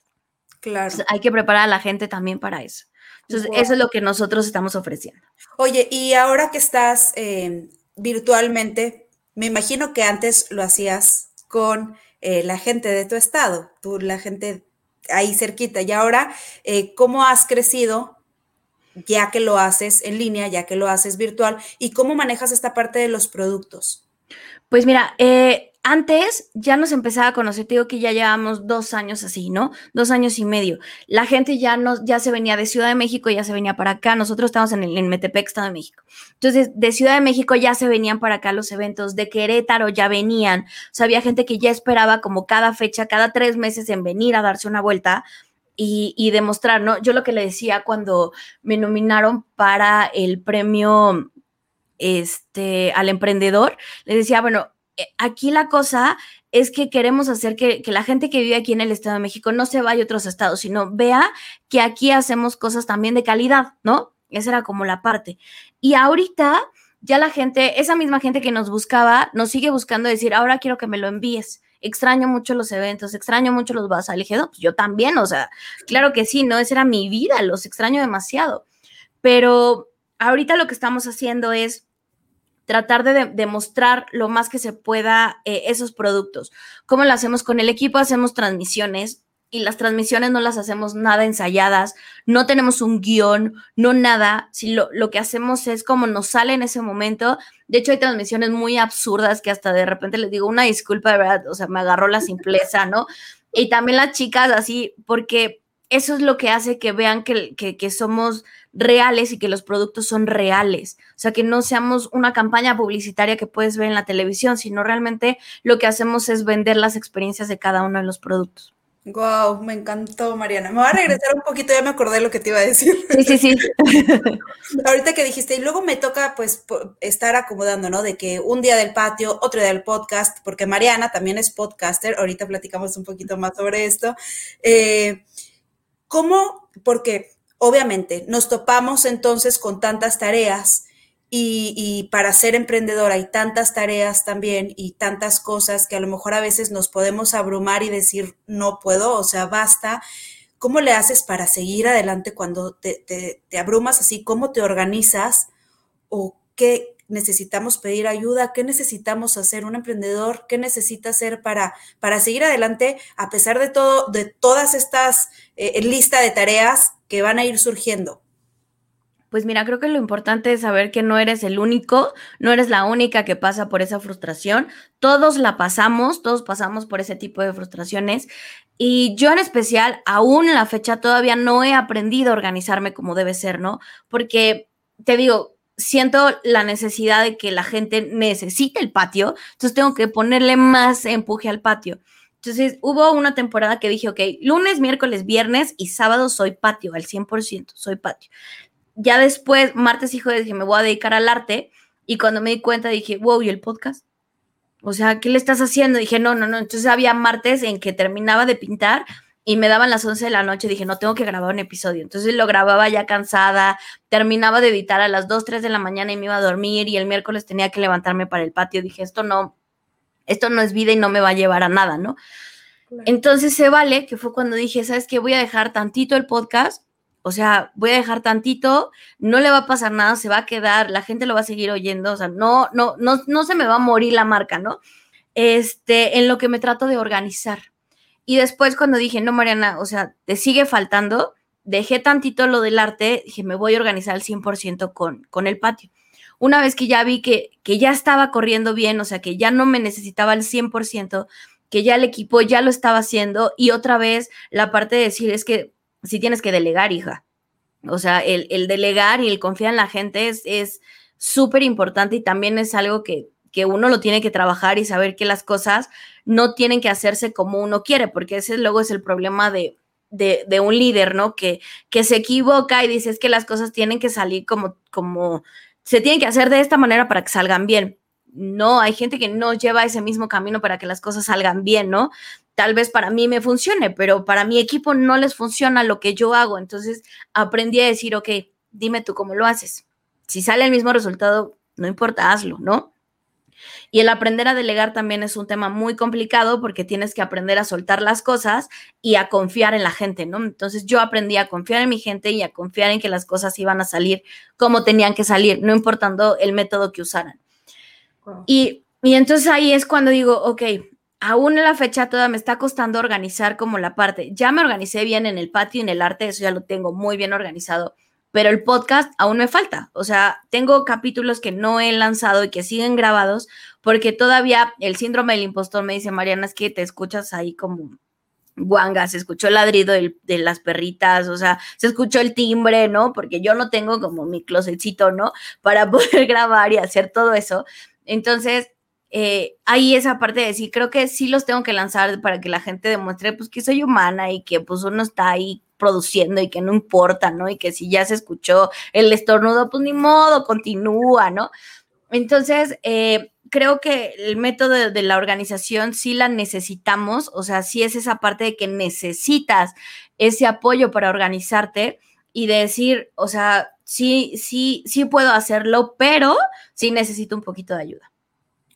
Claro. hay que preparar a la gente también para eso. Entonces, eso es lo que nosotros estamos ofreciendo. Oye, y ahora que estás eh, virtualmente, me imagino que antes lo hacías con eh, la gente de tu estado, tú, la gente ahí cerquita, y ahora, eh, ¿cómo has crecido ya que lo haces en línea, ya que lo haces virtual, y cómo manejas esta parte de los productos? Pues mira, eh, antes ya nos empezaba a conocer, te digo que ya llevamos dos años así, ¿no? Dos años y medio. La gente ya, nos, ya se venía de Ciudad de México, ya se venía para acá. Nosotros estamos en, el, Metepec, Estado de México. Entonces, de Ciudad de México ya se venían para acá los eventos, de Querétaro ya venían. O sea, había gente que ya esperaba como cada fecha, cada tres meses en venir a darse una vuelta. Y, y, demostrar, ¿no? Yo lo que le decía cuando me nominaron para el premio este, al emprendedor, le decía, bueno, aquí la cosa es que queremos hacer que, la gente que vive aquí en el Estado de México no se vaya a otros estados, sino vea que aquí hacemos cosas también de calidad, ¿no? Esa era como la parte. Y ahorita ya la gente, esa misma gente que nos buscaba, nos sigue buscando decir, ahora quiero que me lo envíes. Extraño mucho los eventos, extraño mucho los vas Le dije, pues yo también, o sea, claro que sí, ¿no? Esa era mi vida, los extraño demasiado. Pero ahorita lo que estamos haciendo es tratar de demostrar lo más que se pueda eh, esos productos. ¿Cómo lo hacemos con el equipo? Hacemos transmisiones y las transmisiones no las hacemos nada ensayadas, no tenemos un guion, no nada, si lo, lo, que hacemos es como nos sale en ese momento. De hecho, hay transmisiones muy absurdas que hasta de repente les digo una disculpa, de verdad, o sea, me agarró la simpleza, ¿no? Y también las chicas así, porque eso es lo que hace que vean que, que, somos reales y que los productos son reales. O sea, que no seamos una campaña publicitaria que puedes ver en la televisión, sino realmente lo que hacemos es vender las experiencias de cada uno de los productos. Wow, me encantó, Mariana. Me voy a regresar un poquito, ya me acordé lo que te iba a decir. Sí, sí, sí. Ahorita que dijiste, y luego me toca pues estar acomodando, ¿no? De que un día del patio, otro día del podcast, porque Mariana también es podcaster, ahorita platicamos un poquito más sobre esto. Eh, ¿Cómo? Porque obviamente nos topamos entonces con tantas tareas y, para ser emprendedora hay tantas tareas también y tantas cosas que a lo mejor a veces nos podemos abrumar y decir, no puedo, o sea, basta. ¿Cómo le haces para seguir adelante cuando te, te abrumas así? ¿Cómo te organizas? ¿O qué, necesitamos pedir ayuda, qué necesitamos hacer un emprendedor, qué necesita hacer para, para seguir adelante a pesar de todo, de todas estas eh, lista de tareas que van a ir surgiendo. Pues mira, creo que lo importante es saber que no eres el único, no eres la única que pasa por esa frustración. Todos la pasamos, todos pasamos por ese tipo de frustraciones. Y yo en especial, aún en la fecha, todavía no he aprendido a organizarme como debe ser, ¿no? Porque te digo, siento la necesidad de que la gente necesite el patio, entonces tengo que ponerle más empuje al patio. Entonces, hubo una temporada que dije, ok, lunes, miércoles, viernes y sábado soy patio, al 100%, soy patio. Ya después, martes y jueves, dije, me voy a dedicar al arte. Y cuando me di cuenta, dije, wow, ¿y el podcast? O sea, ¿qué le estás haciendo? Dije, no, no, no. Entonces había martes en que terminaba de pintar y me daban las 11 de la noche. Dije, no, tengo que grabar un episodio. Entonces lo grababa ya cansada, terminaba de editar a las 2, 3 de la mañana y me iba a dormir y el miércoles tenía que levantarme para el patio. Dije, esto no, esto no es vida y no me va a llevar a nada, ¿no? Entonces se vale, que fue cuando dije, ¿sabes qué? Voy a dejar tantito el podcast, o sea, voy a dejar tantito, no le va a pasar nada, se va a quedar, la gente lo va a seguir oyendo, o sea, no, no, no, no se me va a morir la marca, ¿no? Este, en lo que me trato de organizar. Y después cuando dije, no, Mariana, o sea, te sigue faltando, dejé tantito lo del arte, dije, me voy a organizar al 100% con, con el patio una vez que ya vi que, que ya estaba corriendo bien, o sea, que ya no me necesitaba al 100%, que ya el equipo ya lo estaba haciendo y otra vez la parte de decir es que si tienes que delegar, hija. O sea, el, delegar y el confiar en la gente es súper importante y también es algo que, que uno lo tiene que trabajar y saber que las cosas no tienen que hacerse como uno quiere, porque ese luego es el problema de, de, de, un líder, ¿no? Que, que se equivoca y dice es que las cosas tienen que salir como, como se tiene que hacer de esta manera para que salgan bien. No, hay gente que no lleva ese mismo camino para que las cosas salgan bien, ¿no? Tal vez para mí me funcione, pero para mi equipo no les funciona lo que yo hago. Entonces aprendí a decir, ok, dime tú cómo lo haces. Si sale el mismo resultado, no importa, hazlo, ¿no? Y el aprender a delegar también es un tema muy complicado porque tienes que aprender a soltar las cosas y a confiar en la gente, ¿no? Entonces yo aprendí a confiar en mi gente y a confiar en que las cosas iban a salir como tenían que salir, no importando el método que usaran. Y, y entonces ahí es cuando digo, ok, aún en la fecha toda me está costando organizar como la parte. Ya me organicé bien en el patio y en el arte, eso ya lo tengo muy bien organizado pero el podcast aún me falta. O sea, tengo capítulos que no he lanzado y que siguen grabados porque todavía el síndrome del impostor me dice, Mariana, es que te escuchas ahí como guanga, se escuchó el ladrido de, las perritas, o sea, se escuchó el timbre, ¿no? Porque yo no tengo como mi closetcito, ¿no? Para poder grabar y hacer todo eso. Entonces, eh, ahí esa parte de decir, creo que sí los tengo que lanzar para que la gente demuestre, pues, que soy humana y que, pues, uno está ahí produciendo y que no importa, ¿no? Y que si ya se escuchó el estornudo, pues ni modo, continúa, ¿no? Entonces, eh, creo que el método de, la organización sí la necesitamos, o sea, sí es esa parte de que necesitas ese apoyo para organizarte y decir, o sea, sí, sí, sí puedo hacerlo, pero sí necesito un poquito de ayuda.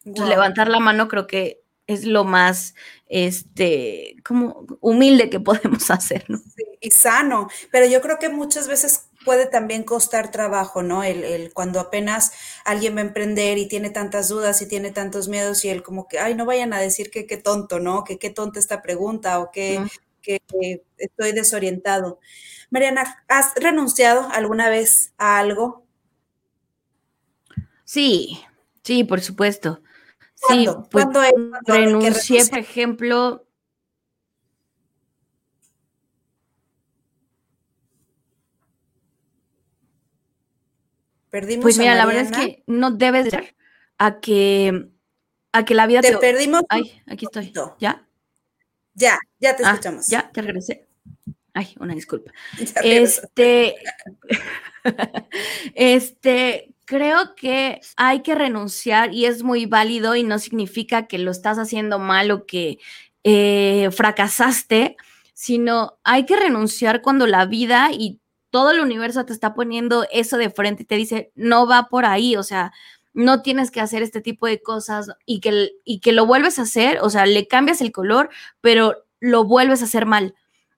Entonces, levantar la mano creo que es lo más este como humilde que podemos hacer, ¿no? y sano, pero yo creo que muchas veces puede también costar trabajo, ¿no? El, cuando apenas alguien va a emprender y tiene tantas dudas y tiene tantos miedos y él como que, ay, no vayan a decir que qué tonto, ¿no? Que qué tonta esta pregunta o que, que estoy desorientado. Mariana, ¿has renunciado alguna vez a algo? Sí, sí, por supuesto. Sí, pues, renuncié, por ejemplo. Perdimos pues mira, la verdad es que no debes ser a que a que la vida te, perdimos. Ay, aquí estoy. ¿Ya? Ya, ya te ah, escuchamos. Ya, te regresé. Ay, una disculpa. este, este, creo que hay que renunciar y es muy válido y no significa que lo estás haciendo mal o que eh, fracasaste, sino hay que renunciar cuando la vida y todo el universo te está poniendo eso de frente y te dice, no va por ahí, o sea, no tienes que hacer este tipo de cosas y que, y que lo vuelves a hacer, o sea, le cambias el color, pero lo vuelves a hacer mal.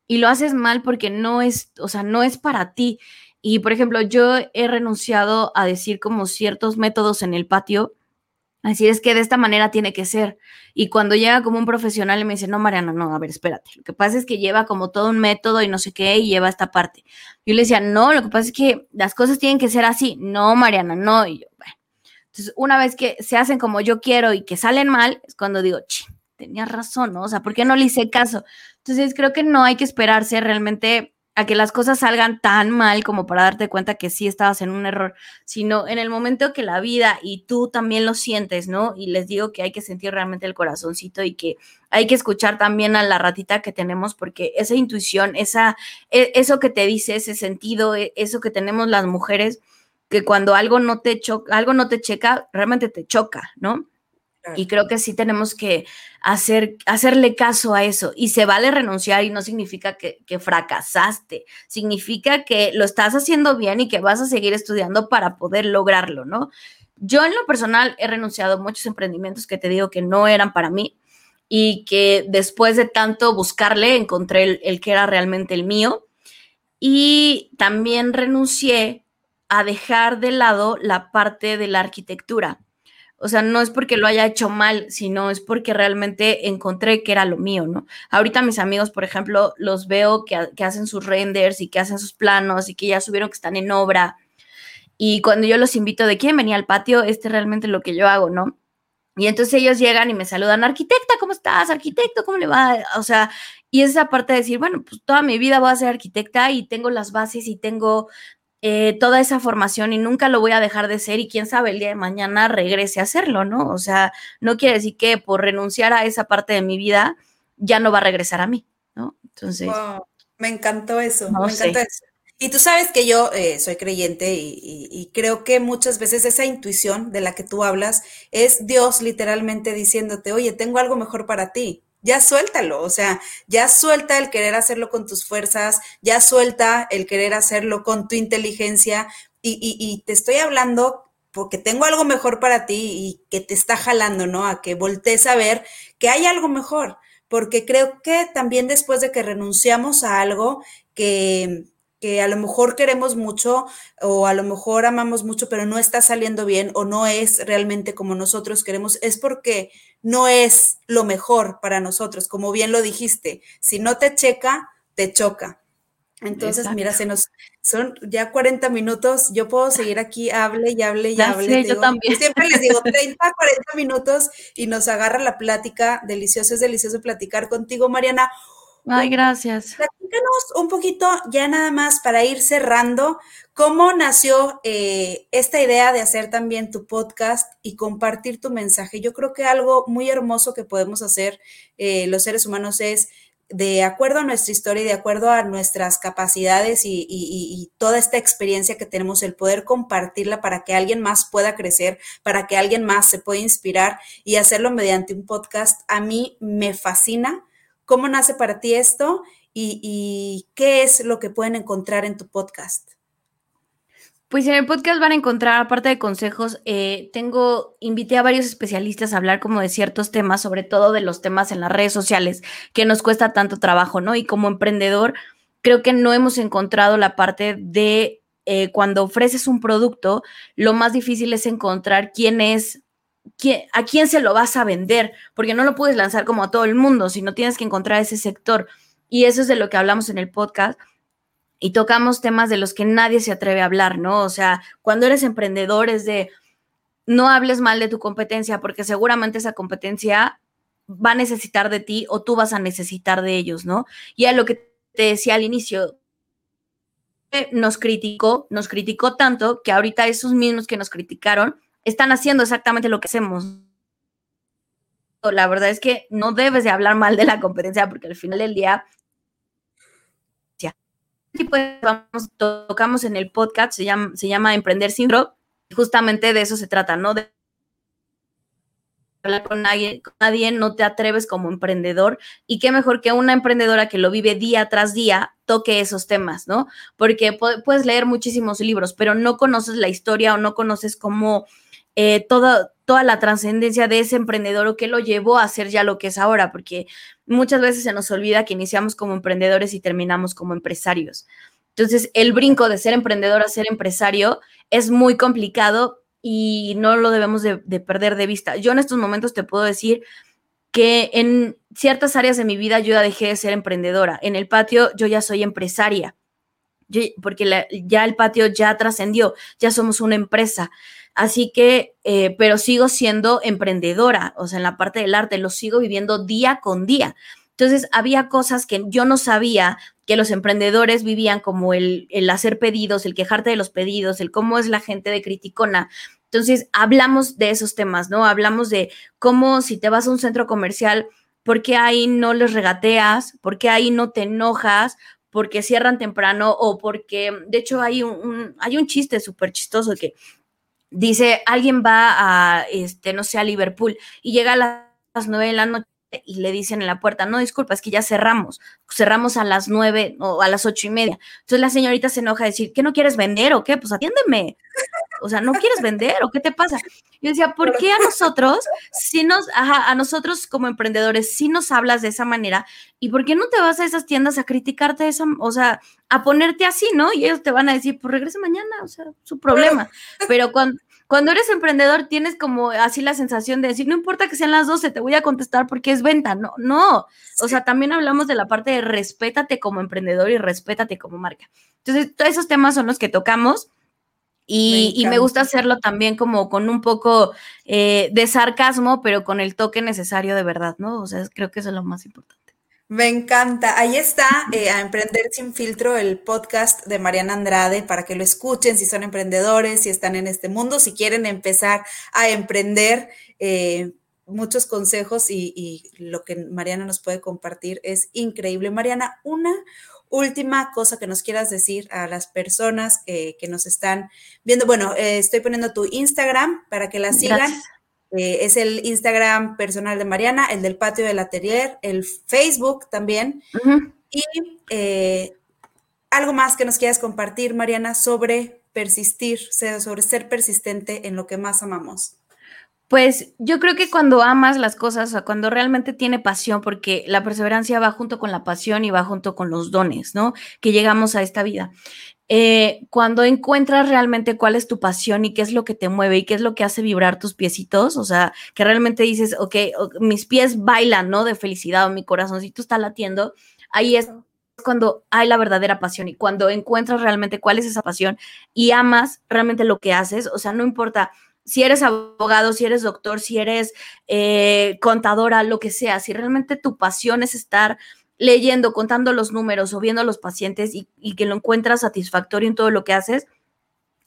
Y lo haces mal porque no es, o sea, no es para ti. Y por ejemplo, yo he renunciado a decir como ciertos métodos en el patio. Así es que de esta manera tiene que ser. Y cuando llega como un profesional y me dice, no, Mariana, no, a ver, espérate. Lo que pasa es que lleva como todo un método y no sé qué, y lleva esta parte. Yo le decía, no, lo que pasa es que las cosas tienen que ser así. No, Mariana, no. Y yo. Entonces, una vez que se hacen como yo quiero y que salen mal, es cuando digo, tenía razón, ¿no? O sea, ¿por qué no le hice caso? Entonces, creo que no hay que esperarse realmente a que las cosas salgan tan mal como para darte cuenta que sí estabas en un error, sino en el momento que la vida y tú también lo sientes, ¿no? Y les digo que hay que sentir realmente el corazoncito y que hay que escuchar también a la ratita que tenemos porque esa intuición, esa, e, eso que te dice, ese sentido, e, eso que tenemos las mujeres, que cuando algo no te choca, algo no te checa, realmente te choca, ¿no? Y creo que sí tenemos que hacer, hacerle caso a eso. Y se vale renunciar y no significa que, fracasaste, significa que lo estás haciendo bien y que vas a seguir estudiando para poder lograrlo, ¿no? Yo en lo personal he renunciado a muchos emprendimientos que te digo que no eran para mí y que después de tanto buscarle encontré el, el que era realmente el mío. Y también renuncié a dejar de lado la parte de la arquitectura o sea, no es porque lo haya hecho mal, sino es porque realmente encontré que era lo mío, ¿no? Ahorita mis amigos, por ejemplo, los veo que, hacen sus renders y que hacen sus planos y que ya subieron que están en obra. Y cuando yo los invito de quién venía al patio, este es realmente lo que yo hago, ¿no? Y entonces ellos llegan y me saludan, arquitecta, ¿cómo estás? Arquitecto, ¿cómo le va? O sea, y esa parte de decir, bueno, pues toda mi vida voy a ser arquitecta y tengo las bases y tengo eh, toda esa formación y nunca lo voy a dejar de ser y quién sabe el día de mañana regrese a hacerlo, ¿no? O sea, no quiere decir que por renunciar a esa parte de mi vida ya no va a regresar a mí, ¿no? Entonces... me encantó eso, me encantó eso. Y tú sabes que yo eh, soy creyente y, creo que muchas veces esa intuición de la que tú hablas es Dios literalmente diciéndote, oye, tengo algo mejor para ti ya suéltalo, o sea, ya suelta el querer hacerlo con tus fuerzas, ya suelta el querer hacerlo con tu inteligencia y, y, te estoy hablando porque tengo algo mejor para ti y que te está jalando, ¿no? A que voltees a ver que hay algo mejor, porque creo que también después de que renunciamos a algo que, que a lo mejor queremos mucho o a lo mejor amamos mucho, pero no está saliendo bien o no es realmente como nosotros queremos, es porque no es lo mejor para nosotros, como bien lo dijiste, si no te checa, te choca. Entonces, mira, se nos son ya 40 minutos, yo puedo seguir aquí, hable y hable y hable. yo también. Siempre les digo 30, 40 minutos y nos agarra la plática, delicioso, es delicioso platicar contigo, Mariana. Ay, gracias. Platícanos un poquito, ya nada más para ir cerrando, ¿cómo nació eh, esta idea de hacer también tu podcast y compartir tu mensaje? Yo creo que algo muy hermoso que podemos hacer eh, los seres humanos es de acuerdo a nuestra historia y de acuerdo a nuestras capacidades y, y, toda esta experiencia que tenemos, el poder compartirla para que alguien más pueda crecer, para que alguien más se pueda inspirar y hacerlo mediante un podcast, a mí me fascina ¿Cómo nace para ti esto y, qué es lo que pueden encontrar en tu podcast? Pues en el podcast van a encontrar, aparte de consejos, eh, tengo, invité a varios especialistas a hablar como de ciertos temas, sobre todo de los temas en las redes sociales, que nos cuesta tanto trabajo, ¿no? Y como emprendedor, creo que no hemos encontrado la parte de eh, cuando ofreces un producto, lo más difícil es encontrar quién es a quién se lo vas a vender, porque no lo puedes lanzar como a todo el mundo, sino tienes que encontrar ese sector. Y eso es de lo que hablamos en el podcast. Y tocamos temas de los que nadie se atreve a hablar, ¿no? O sea, cuando eres emprendedor es de, no hables mal de tu competencia, porque seguramente esa competencia va a necesitar de ti o tú vas a necesitar de ellos, ¿no? Y a lo que te decía al inicio, nos criticó, nos criticó tanto que ahorita esos mismos que nos criticaron están haciendo exactamente lo que hacemos. La verdad es que no debes de hablar mal de la competencia porque al final del día, pues vamos, tocamos en el podcast, se llama, se llama Emprender sin y justamente de eso se trata, ¿no? De hablar con nadie, con nadie, no te atreves como emprendedor y qué mejor que una emprendedora que lo vive día tras día toque esos temas, ¿no? Porque puedes leer muchísimos libros, pero no conoces la historia o no conoces cómo eh, toda, toda la trascendencia de ese emprendedor o qué lo llevó a ser ya lo que es ahora, porque muchas veces se nos olvida que iniciamos como emprendedores y terminamos como empresarios. Entonces, el brinco de ser emprendedor a ser empresario es muy complicado y no lo debemos de, perder de vista. Yo en estos momentos te puedo decir que en ciertas áreas de mi vida yo ya dejé de ser emprendedora. En el patio yo ya soy empresaria, porque ya el patio ya trascendió, ya somos una empresa. Así que, eh, pero sigo siendo emprendedora, o sea, en la parte del arte, lo sigo viviendo día con día. Entonces, había cosas que yo no sabía que los emprendedores vivían como el, el hacer pedidos, el quejarte de los pedidos, el cómo es la gente de criticona. Entonces, hablamos de esos temas, ¿no? Hablamos de cómo si te vas a un centro comercial, ¿por qué ahí no les regateas? ¿Por qué ahí no te enojas? porque cierran temprano o porque, de hecho, hay un, hay un chiste súper chistoso que dice, alguien va a, este, no sé, a Liverpool y llega a las nueve de la noche y le dicen en la puerta, no, disculpa, es que ya cerramos, cerramos a las nueve o a las ocho y media. Entonces la señorita se enoja a decir, ¿qué no quieres vender o qué? Pues atiéndeme. O sea, ¿no quieres vender o qué te pasa? Yo decía, ¿por qué a nosotros, si nos, ajá, a nosotros como emprendedores, si nos hablas de esa manera? ¿Y por qué no te vas a esas tiendas a criticarte esa, o sea, a ponerte así, ¿no? Y ellos te van a decir, pues regrese mañana, o sea, su problema. Pero cuando, cuando eres emprendedor tienes como así la sensación de decir, no importa que sean las 12, te voy a contestar porque es venta. No, no. O sea, también hablamos de la parte de respétate como emprendedor y respétate como marca. Entonces, todos esos temas son los que tocamos. Y me, gusta hacerlo también como con un poco eh, de sarcasmo, pero con el toque necesario de verdad, ¿no? O sea, creo que eso es lo más importante. Me encanta. Ahí está, eh, a Emprender sin filtro, el podcast de Mariana Andrade, para que lo escuchen si son emprendedores, si están en este mundo, si quieren empezar a emprender. Eh, muchos consejos y, y, lo que Mariana nos puede compartir es increíble. Mariana, una última cosa que nos quieras decir a las personas que, nos están viendo. Bueno, eh, estoy poniendo tu Instagram para que la sigan. Eh, es el Instagram personal de Mariana, el del patio del atelier, el Facebook también. Y eh, algo más que nos quieras compartir, Mariana, sobre persistir, sobre ser persistente en lo que más amamos. Pues yo creo que cuando amas las cosas, o cuando realmente tiene pasión, porque la perseverancia va junto con la pasión y va junto con los dones, ¿no? Que llegamos a esta vida. Eh, cuando encuentras realmente cuál es tu pasión y qué es lo que te mueve y qué es lo que hace vibrar tus piecitos, o sea, que realmente dices, ok, mis pies bailan, ¿no? De felicidad o mi corazoncito está latiendo, ahí es cuando hay la verdadera pasión y cuando encuentras realmente cuál es esa pasión y amas realmente lo que haces, o sea, no importa si eres abogado, si eres doctor, si eres eh, contadora, lo que sea, si realmente tu pasión es estar leyendo, contando los números o viendo a los pacientes y, que lo encuentras satisfactorio en todo lo que haces,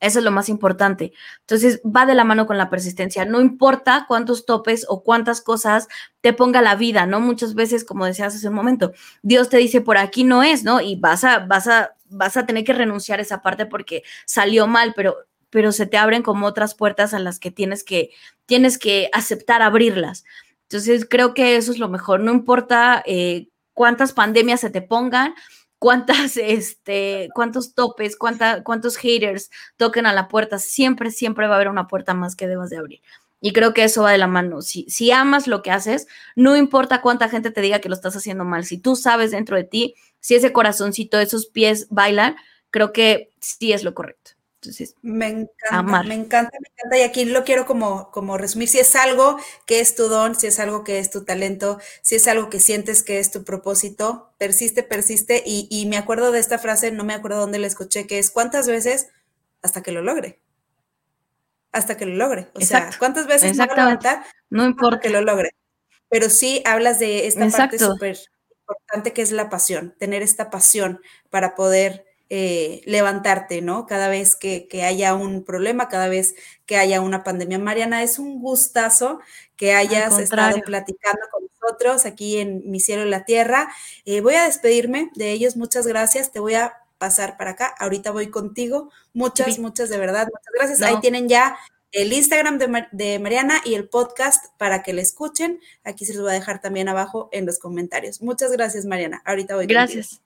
eso es lo más importante. Entonces, va de la mano con la persistencia. No importa cuántos topes o cuántas cosas te ponga la vida, ¿no? Muchas veces, como decías hace un momento, Dios te dice, por aquí no es, ¿no? Y vas a, vas a, vas a tener que renunciar a esa parte porque salió mal, pero pero se te abren como otras puertas a las que tienes que, tienes que aceptar abrirlas. Entonces, creo que eso es lo mejor. No importa eh, cuántas pandemias se te pongan, cuántas, este, cuántos topes, cuántos haters toquen a la puerta, siempre, siempre va a haber una puerta más que debas de abrir. Y creo que eso va de la mano. Si, si amas lo que haces, no importa cuánta gente te diga que lo estás haciendo mal, si tú sabes dentro de ti, si ese corazoncito, esos pies bailan, creo que sí es lo correcto. Entonces, me encanta, me encanta, me encanta. Y aquí lo quiero como, como resumir. Si es algo que es tu don, si es algo que es tu talento, si es algo que sientes que es tu propósito, persiste, persiste. Y, y me acuerdo de esta frase, no me acuerdo dónde la escuché, que es ¿cuántas veces hasta que lo logre? Hasta que lo logre. O sea, ¿cuántas veces no va a levantar? No importa. que lo logre. Pero sí hablas de esta parte súper importante que es la pasión, tener esta pasión para poder eh, levantarte, ¿no? Cada vez que, haya un problema, cada vez que haya una pandemia. Mariana, es un gustazo que hayas estado platicando con nosotros aquí en Mi Cielo y la Tierra. Eh, voy a despedirme de ellos, muchas gracias, te voy a pasar para acá, ahorita voy contigo, muchas, muchas de verdad, muchas gracias. Ahí tienen ya el Instagram de, de, Mariana y el podcast para que le escuchen. Aquí se los voy a dejar también abajo en los comentarios. Muchas gracias, Mariana. Ahorita voy. Gracias.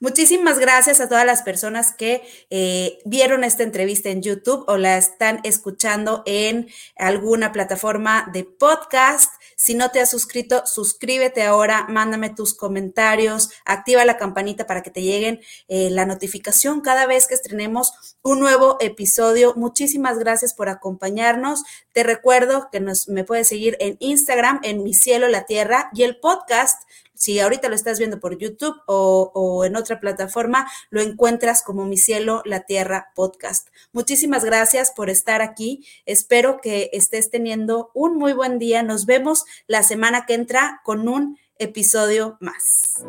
Muchísimas gracias a todas las personas que eh, vieron esta entrevista en YouTube o la están escuchando en alguna plataforma de podcast. Si no te has suscrito, suscríbete ahora, mándame tus comentarios, activa la campanita para que te lleguen eh, la notificación cada vez que estrenemos un nuevo episodio. Muchísimas gracias por acompañarnos. Te recuerdo que nos, me puedes seguir en Instagram, en Mi Cielo, la Tierra, y el podcast si ahorita lo estás viendo por YouTube o, en otra plataforma, lo encuentras como Mi Cielo, la Tierra podcast. Muchísimas gracias por estar aquí. Espero que estés teniendo un muy buen día. Nos vemos la semana que entra con un episodio más.